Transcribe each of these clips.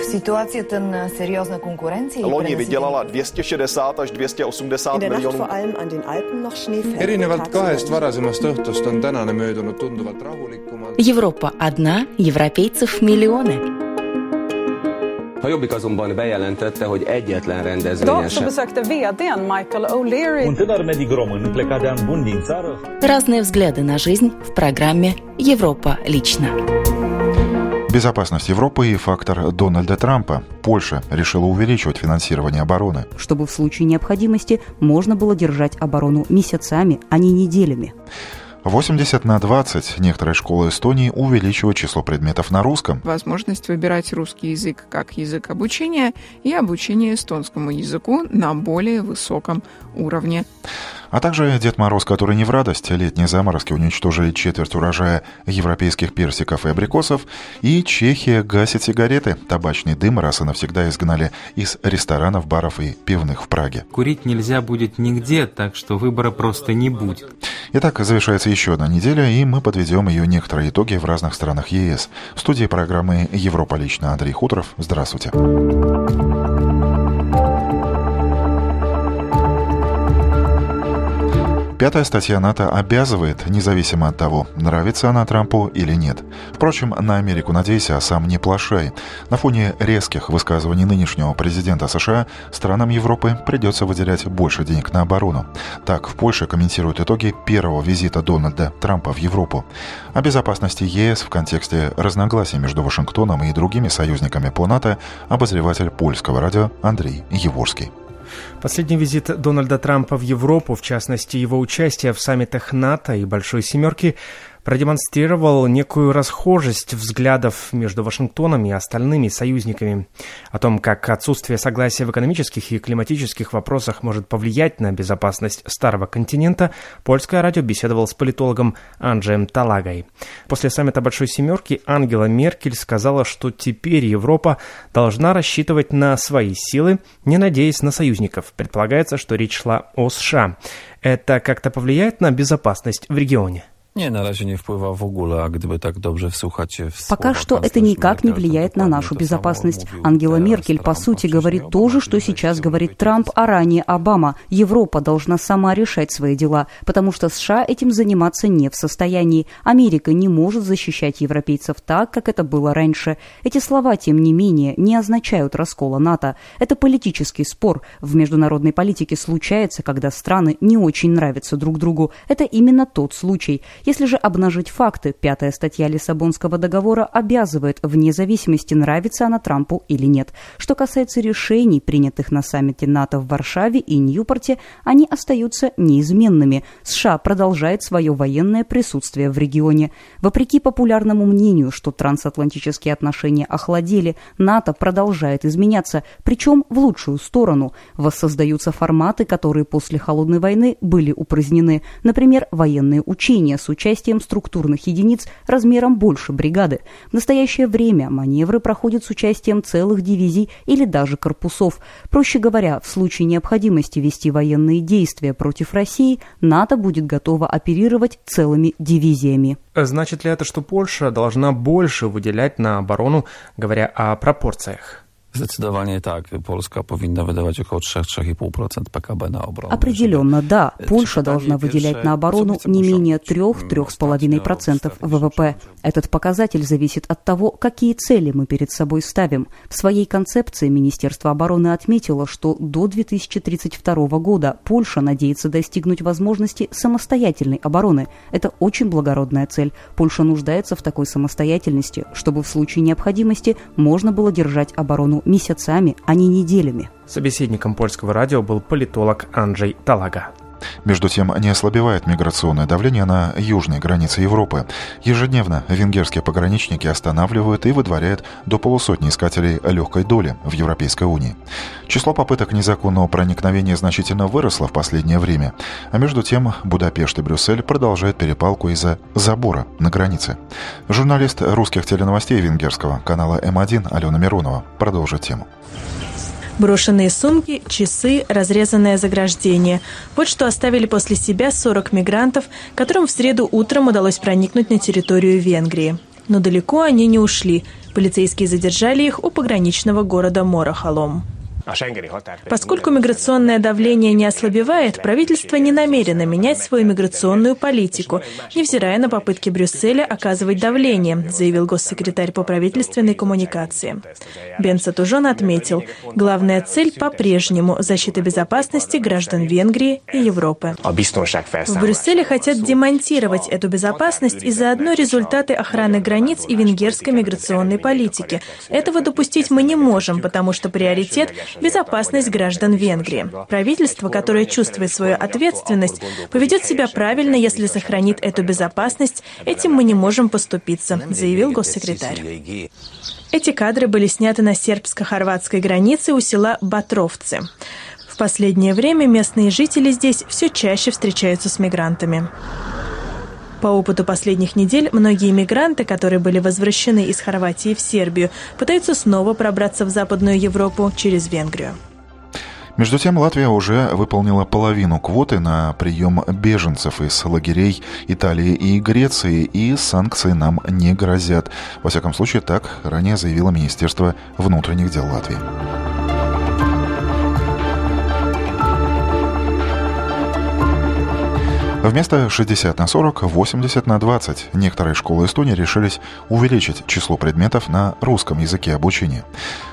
В ситуацията на сериозна конкуренция Loni vydělala 260 až 280 miljonů. erinevalt kahest varasemast õhtust on tänane möödunud tunduvalt rahulikumalt. Европа одна, европейцев миллионы. A Jobbik azonban bejelentette, hogy egyetlen rendezvényen sem besökte vdn Michael O'Leary Un tânăr medic român plecat de an bun din țară Разные взгляды на жизнь в программе «Европа лично». Безопасность Европы и фактор Дональда Трампа. Польша решила увеличивать финансирование обороны. чтобы в случае необходимости можно было держать оборону месяцами, а не неделями. 80 на 20 некоторые школы Эстонии увеличивают число предметов на русском. возможность выбирать русский язык как язык обучения и обучение эстонскому языку на более высоком уровне. А также Дед Мороз, который не в радость, летние заморозки уничтожили четверть урожая европейских персиков и абрикосов, и Чехия гасит сигареты. Табачный дым раз и навсегда изгнали из ресторанов, баров и пивных в Праге. Курить нельзя будет нигде, так что выбора просто не будет. Итак, завершается еще одна неделя, и мы подведем ее некоторые итоги в разных странах ЕС. В студии программы «Европа лично» Андрей Хуторов. Здравствуйте. Пятая статья НАТО обязывает, независимо от того, нравится она Трампу или нет. Впрочем, на Америку надейся, а сам не плашай. На фоне резких высказываний нынешнего президента США странам Европы придется выделять больше денег на оборону. Так, в Польше комментируют итоги первого визита Дональда Трампа в Европу. О безопасности ЕС в контексте разногласий между Вашингтоном и другими союзниками по НАТО обозреватель польского радио Андрей Еворский. Последний визит Дональда Трампа в Европу, в частности его участие в саммитах НАТО и Большой Семерки, продемонстрировал некую расхожесть взглядов между Вашингтоном и остальными союзниками. О том, как отсутствие согласия в экономических и климатических вопросах может повлиять на безопасность Старого континента, польское радио беседовал с политологом Анджеем Талагой. После саммита Большой Семерки Ангела Меркель сказала, что теперь Европа должна рассчитывать на свои силы, не надеясь на союзников. Предполагается, что речь шла о США. Это как-то повлияет на безопасность в регионе? Nie, na razie nie wpływa w ogóle, a gdyby tak dobrze wsłuchać w Пока что это никак не влияет на нашу безопасность. Ангела Меркель, по сути, говорит то же, что сейчас говорит Трамп, а ранее Обама. Европа должна сама решать свои дела, потому что США этим заниматься не в состоянии. Америка не может защищать европейцев так, как это было раньше. Эти слова, тем не менее, не означают раскола НАТО. Это политический спор. В международной политике случается, когда страны не очень нравятся друг другу. Это именно тот случай. Если же обнажить факты, пятая статья Лиссабонского договора обязывает, вне зависимости, нравится она Трампу или нет. Что касается решений, принятых на саммите НАТО в Варшаве и Ньюпорте, они остаются неизменными. США продолжает свое военное присутствие в регионе. Вопреки популярному мнению, что трансатлантические отношения охладели, НАТО продолжает изменяться, причем в лучшую сторону. Воссоздаются форматы, которые после Холодной войны были упразднены. Например, военные учения с участием структурных единиц размером больше бригады. В настоящее время маневры проходят с участием целых дивизий или даже корпусов. Проще говоря, в случае необходимости вести военные действия против России, НАТО будет готово оперировать целыми дивизиями. Значит ли это, что Польша должна больше выделять на оборону, говоря о пропорциях? Zdecydowanie tak. Polska powinna wydawać około 3-3,5% PKB na obronę. Определенно, да. Польша должна выделять на оборону не менее osiągnąć? 3-3,5% ВВП. Этот показатель зависит от того, какие цели мы перед собой ставим. В своей концепции Министерство обороны отметило, что до 2032 года Польша надеется достигнуть возможности самостоятельной обороны. Это очень благородная цель. Польша нуждается в такой самостоятельности, чтобы в случае необходимости можно было держать оборону месяцами, а не неделями. Собеседником польского радио был политолог Анджей Талага. Между тем, не ослабевает миграционное давление на южной границе Европы. Ежедневно венгерские пограничники останавливают и выдворяют до полусотни искателей легкой доли в Европейской Унии. Число попыток незаконного проникновения значительно выросло в последнее время, а между тем Будапешт и Брюссель продолжают перепалку из-за забора на границе. Журналист русских теленовостей венгерского канала М1 Алена Миронова продолжит тему. Брошенные сумки, часы, разрезанное заграждение. Вот что оставили после себя 40 мигрантов, которым в среду утром удалось проникнуть на территорию Венгрии. Но далеко они не ушли. Полицейские задержали их у пограничного города Морохолом. Поскольку миграционное давление не ослабевает, правительство не намерено менять свою миграционную политику, невзирая на попытки Брюсселя оказывать давление, заявил госсекретарь по правительственной коммуникации. Бен Сатужон отметил, главная цель по-прежнему – защита безопасности граждан Венгрии и Европы. В Брюсселе хотят демонтировать эту безопасность и заодно результаты охраны границ и венгерской миграционной политики. Этого допустить мы не можем, потому что приоритет безопасность граждан Венгрии. Правительство, которое чувствует свою ответственность, поведет себя правильно, если сохранит эту безопасность. Этим мы не можем поступиться, заявил госсекретарь. Эти кадры были сняты на сербско-хорватской границе у села Батровцы. В последнее время местные жители здесь все чаще встречаются с мигрантами. По опыту последних недель, многие мигранты, которые были возвращены из Хорватии в Сербию, пытаются снова пробраться в Западную Европу через Венгрию. Между тем, Латвия уже выполнила половину квоты на прием беженцев из лагерей Италии и Греции, и санкции нам не грозят. Во всяком случае, так ранее заявило Министерство внутренних дел Латвии. Вместо 60 на 40, 80 на 20 некоторые школы Эстонии решились увеличить число предметов на русском языке обучения.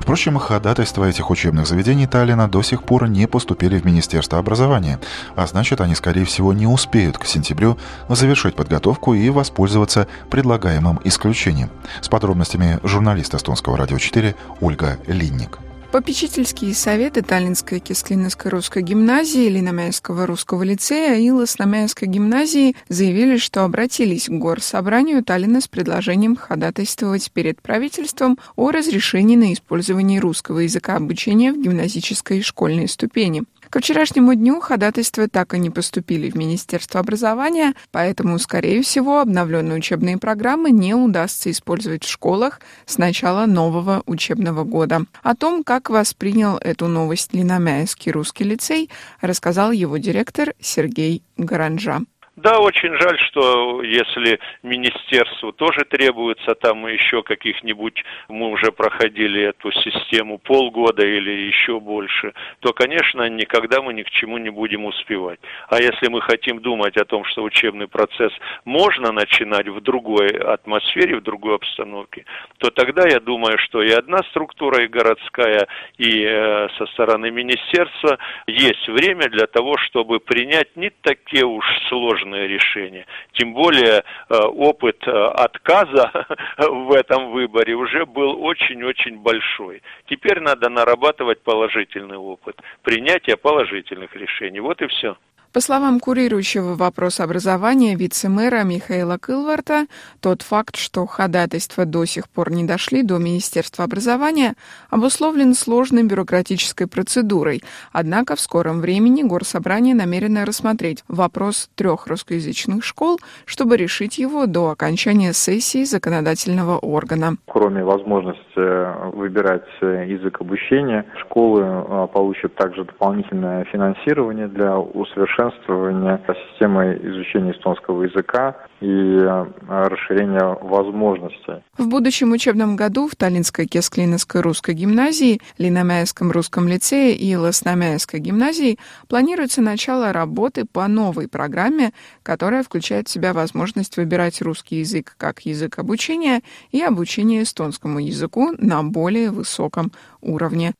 Впрочем, ходатайства этих учебных заведений Таллина до сих пор не поступили в Министерство образования, а значит, они, скорее всего, не успеют к сентябрю завершить подготовку и воспользоваться предлагаемым исключением. С подробностями журналист Эстонского радио 4 Ольга Линник. Попечительские советы Таллинской Кисклиновской русской гимназии, Линомяйского русского лицея и Лосномяйской гимназии заявили, что обратились к горсобранию Таллина с предложением ходатайствовать перед правительством о разрешении на использование русского языка обучения в гимназической и школьной ступени. К вчерашнему дню ходатайства так и не поступили в Министерство образования, поэтому, скорее всего, обновленные учебные программы не удастся использовать в школах с начала нового учебного года. О том, как воспринял эту новость Линомяйский русский лицей, рассказал его директор Сергей Гаранжа. Да, очень жаль, что если министерству тоже требуется там еще каких-нибудь, мы уже проходили эту систему полгода или еще больше, то, конечно, никогда мы ни к чему не будем успевать. А если мы хотим думать о том, что учебный процесс можно начинать в другой атмосфере, в другой обстановке, то тогда я думаю, что и одна структура, и городская, и э, со стороны министерства есть время для того, чтобы принять не такие уж сложные сложное решение. Тем более э, опыт э, отказа в этом выборе уже был очень-очень большой. Теперь надо нарабатывать положительный опыт, принятие положительных решений. Вот и все. По словам курирующего вопрос образования вице-мэра Михаила Кылварта, тот факт, что ходатайства до сих пор не дошли до Министерства образования, обусловлен сложной бюрократической процедурой. Однако в скором времени Горсобрание намерено рассмотреть вопрос трех русскоязычных школ, чтобы решить его до окончания сессии законодательного органа. Кроме возможности выбирать язык обучения, школы а, получат также дополнительное финансирование для усовершенствования совершенствования системы изучения эстонского языка и э, расширения возможностей. В будущем учебном году в Таллинской Кесклиновской русской гимназии, Линомяйском русском лицее и Лосномяйской гимназии планируется начало работы по новой программе, которая включает в себя возможность выбирать русский язык как язык обучения и обучение эстонскому языку на более высоком уровне.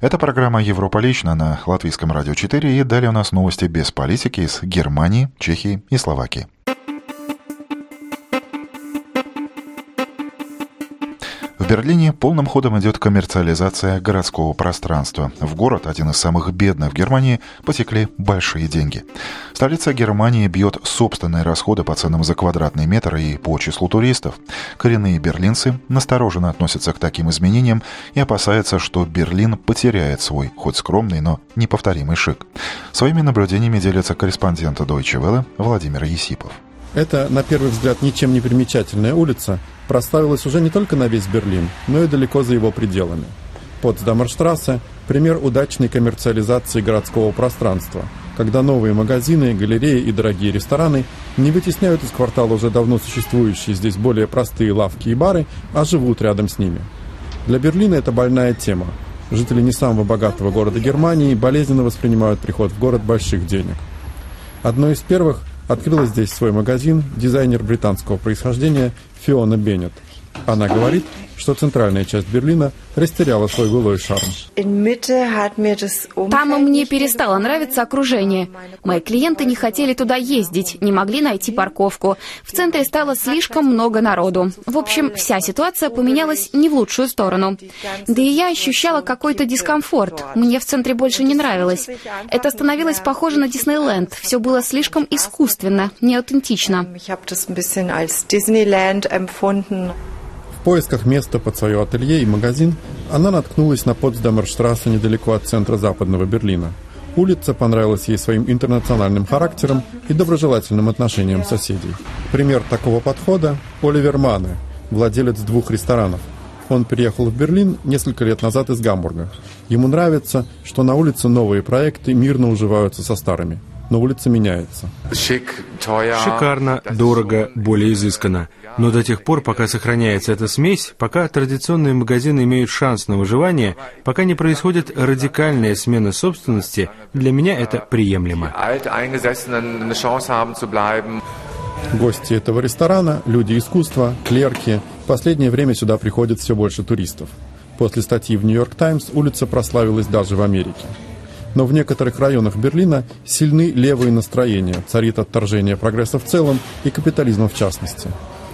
Это программа «Европа лично» на Латвийском радио 4 и далее у нас новости без политики из Германии, Чехии и Словакии. Берлине полным ходом идет коммерциализация городского пространства. В город, один из самых бедных в Германии, потекли большие деньги. Столица Германии бьет собственные расходы по ценам за квадратный метр и по числу туристов. Коренные берлинцы настороженно относятся к таким изменениям и опасаются, что Берлин потеряет свой, хоть скромный, но неповторимый шик. Своими наблюдениями делится корреспондент Deutsche Welle Владимир Есипов. Это, на первый взгляд, ничем не примечательная улица проставилась уже не только на весь Берлин, но и далеко за его пределами. Потсдамерштрассе – пример удачной коммерциализации городского пространства, когда новые магазины, галереи и дорогие рестораны не вытесняют из квартала уже давно существующие здесь более простые лавки и бары, а живут рядом с ними. Для Берлина это больная тема. Жители не самого богатого города Германии болезненно воспринимают приход в город больших денег. Одной из первых открыла здесь свой магазин дизайнер британского происхождения Фиона Беннет. Она говорит, что центральная часть Берлина растеряла свой былой шарм. Там мне перестало нравиться окружение. Мои клиенты не хотели туда ездить, не могли найти парковку. В центре стало слишком много народу. В общем, вся ситуация поменялась не в лучшую сторону. Да и я ощущала какой-то дискомфорт. Мне в центре больше не нравилось. Это становилось похоже на Диснейленд. Все было слишком искусственно, неаутентично. В поисках места под свое ателье и магазин она наткнулась на Потсдамерштрассе недалеко от центра западного Берлина. Улица понравилась ей своим интернациональным характером и доброжелательным отношением соседей. Пример такого подхода – Оливер Мане, владелец двух ресторанов. Он приехал в Берлин несколько лет назад из Гамбурга. Ему нравится, что на улице новые проекты мирно уживаются со старыми – но улица меняется. Шикарно, дорого, более изысканно. Но до тех пор, пока сохраняется эта смесь, пока традиционные магазины имеют шанс на выживание, пока не происходит радикальная смена собственности, для меня это приемлемо. Гости этого ресторана, люди искусства, клерки. В последнее время сюда приходит все больше туристов. После статьи в «Нью-Йорк Таймс» улица прославилась даже в Америке но в некоторых районах Берлина сильны левые настроения, царит отторжение прогресса в целом и капитализма в частности.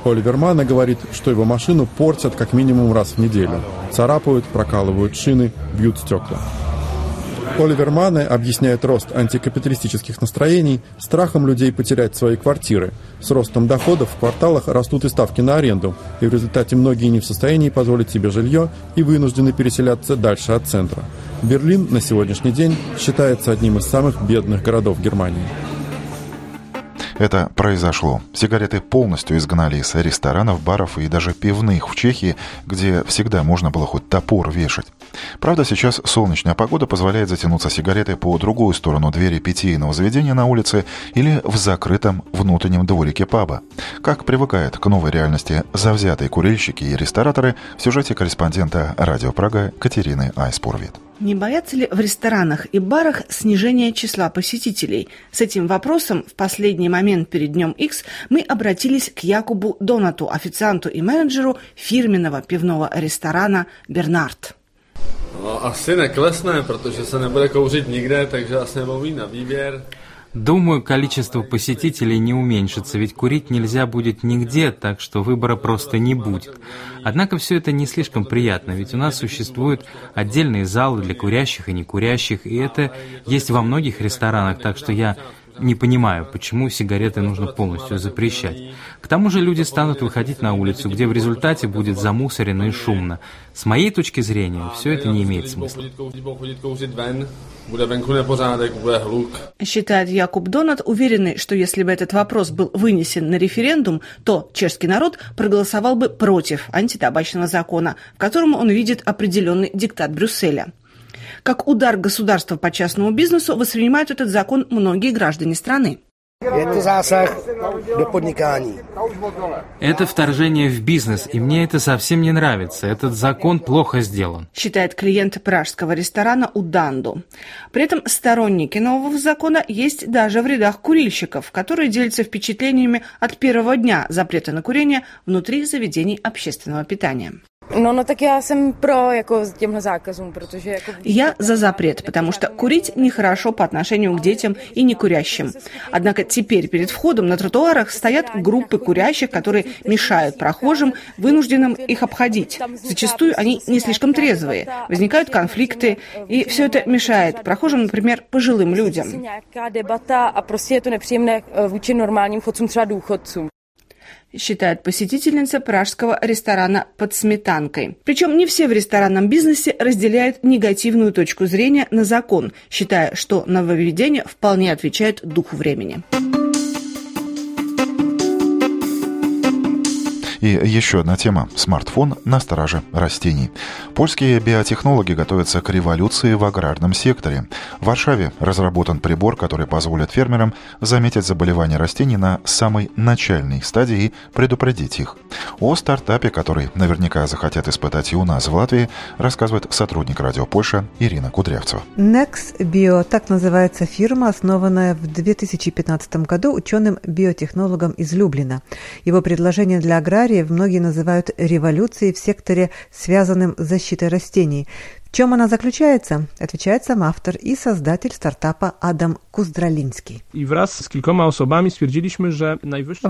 Оливер Мана говорит, что его машину портят как минимум раз в неделю. Царапают, прокалывают шины, бьют стекла. Оливер Мане объясняет рост антикапиталистических настроений страхом людей потерять свои квартиры. С ростом доходов в кварталах растут и ставки на аренду, и в результате многие не в состоянии позволить себе жилье и вынуждены переселяться дальше от центра. Берлин на сегодняшний день считается одним из самых бедных городов Германии. Это произошло. Сигареты полностью изгнали из ресторанов, баров и даже пивных в Чехии, где всегда можно было хоть топор вешать. Правда, сейчас солнечная погода позволяет затянуться сигаретой по другую сторону двери питейного заведения на улице или в закрытом внутреннем дворике паба. Как привыкают к новой реальности завзятые курильщики и рестораторы в сюжете корреспондента «Радио Прага» Катерины Айспурвит. Не боятся ли в ресторанах и барах снижения числа посетителей? С этим вопросом в последний момент перед днем X мы обратились к Якубу Донату, официанту и менеджеру фирменного пивного ресторана «Бернард». Asi neklesne, protože se nebude kouřit nikde, takže asi mít na výběr. Думаю, количество посетителей не уменьшится, ведь курить нельзя будет нигде, так что выбора просто не будет. Однако все это не слишком приятно, ведь у нас существуют отдельные залы для курящих и некурящих, и это есть во многих ресторанах, так что я не понимаю, почему сигареты нужно полностью запрещать. К тому же люди станут выходить на улицу, где в результате будет замусорено и шумно. С моей точки зрения, все это не имеет смысла. Считает Якуб Донат, уверенный, что если бы этот вопрос был вынесен на референдум, то чешский народ проголосовал бы против антитабачного закона, в котором он видит определенный диктат Брюсселя. Как удар государства по частному бизнесу воспринимают этот закон многие граждане страны. Это засах до подниканий. Это вторжение в бизнес, и мне это совсем не нравится. Этот закон плохо сделан. Считает клиент пражского ресторана Уданду. При этом сторонники нового закона есть даже в рядах курильщиков, которые делятся впечатлениями от первого дня запрета на курение внутри заведений общественного питания. No, no tak já jsem pro jako těmhle zákazům, protože jako... Я за запрет, потому что курить нехорошо по отношению к детям и некурящим. Однако теперь перед входом на тротуарах стоят группы курящих, которые мешают прохожим, вынужденным их обходить. Зачастую они не слишком трезвые, возникают конфликты, и все это мешает прохожим, например, пожилым людям. třeba důchodcům считает посетительница пражского ресторана «Под сметанкой». Причем не все в ресторанном бизнесе разделяют негативную точку зрения на закон, считая, что нововведение вполне отвечает духу времени. И еще одна тема – смартфон на страже растений. Польские биотехнологи готовятся к революции в аграрном секторе. В Варшаве разработан прибор, который позволит фермерам заметить заболевания растений на самой начальной стадии и предупредить их. О стартапе, который наверняка захотят испытать и у нас в Латвии, рассказывает сотрудник Радио Польша Ирина Кудрявцева. Nex Bio – так называется фирма, основанная в 2015 году ученым-биотехнологом из Люблина. Его предложение для аграриев многие называют революцией в секторе, связанным с защитой растений чем она заключается, отвечает сам автор и создатель стартапа Адам Куздралинский.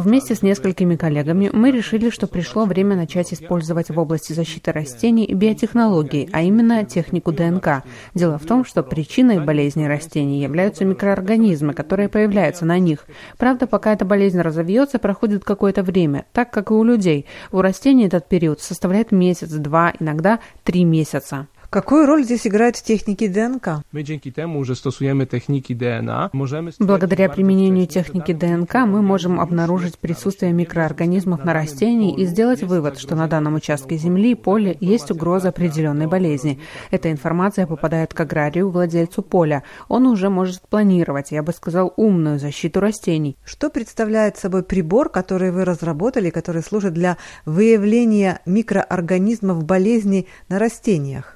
Вместе с несколькими коллегами мы решили, что пришло время начать использовать в области защиты растений биотехнологии, а именно технику ДНК. Дело в том, что причиной болезни растений являются микроорганизмы, которые появляются на них. Правда, пока эта болезнь разовьется, проходит какое-то время, так как и у людей. У растений этот период составляет месяц, два, иногда три месяца. Какую роль здесь играют техники ДНК? Благодаря применению техники ДНК мы можем обнаружить присутствие микроорганизмов на растении и сделать вывод, что на данном участке земли и поле есть угроза определенной болезни. Эта информация попадает к аграрию, владельцу поля. Он уже может планировать, я бы сказал, умную защиту растений. Что представляет собой прибор, который вы разработали, который служит для выявления микроорганизмов болезней на растениях?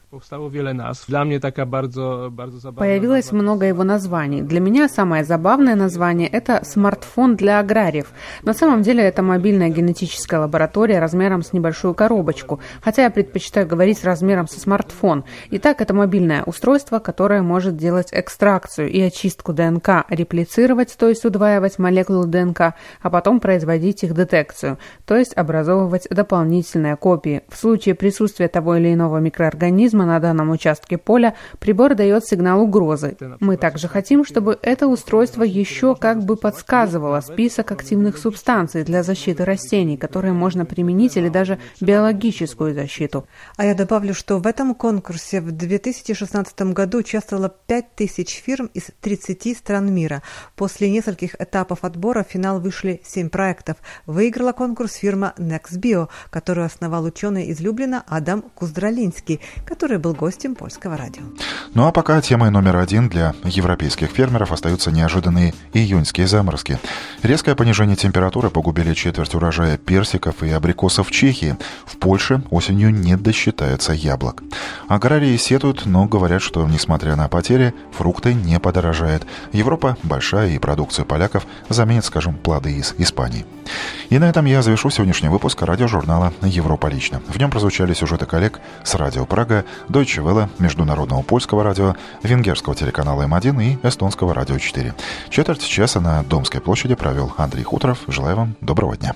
Появилось много его названий. Для меня самое забавное название – это смартфон для аграриев. На самом деле это мобильная генетическая лаборатория размером с небольшую коробочку, хотя я предпочитаю говорить размером со смартфон. Итак, это мобильное устройство, которое может делать экстракцию и очистку ДНК, реплицировать, то есть удваивать молекулы ДНК, а потом производить их детекцию, то есть образовывать дополнительные копии. В случае присутствия того или иного микроорганизма организма на данном участке поля, прибор дает сигнал угрозы. Мы также хотим, чтобы это устройство еще как бы подсказывало список активных субстанций для защиты растений, которые можно применить или даже биологическую защиту. А я добавлю, что в этом конкурсе в 2016 году участвовало 5000 фирм из 30 стран мира. После нескольких этапов отбора в финал вышли 7 проектов. Выиграла конкурс фирма NextBio, которую основал ученый из Люблина Адам Куздралинский, который который был гостем польского радио. Ну а пока темой номер один для европейских фермеров остаются неожиданные июньские заморозки. Резкое понижение температуры погубили четверть урожая персиков и абрикосов в Чехии. В Польше осенью не досчитается яблок. Аграрии сетуют, но говорят, что, несмотря на потери, фрукты не подорожают. Европа большая, и продукцию поляков заменит, скажем, плоды из Испании. И на этом я завершу сегодняшний выпуск радиожурнала «Европа лично». В нем прозвучали сюжеты коллег с радио Прага, Deutsche Welle, Международного польского радио, венгерского телеканала М1 и эстонского радио 4. Четверть часа на Домской площади провел Андрей Хуторов. Желаю вам доброго дня.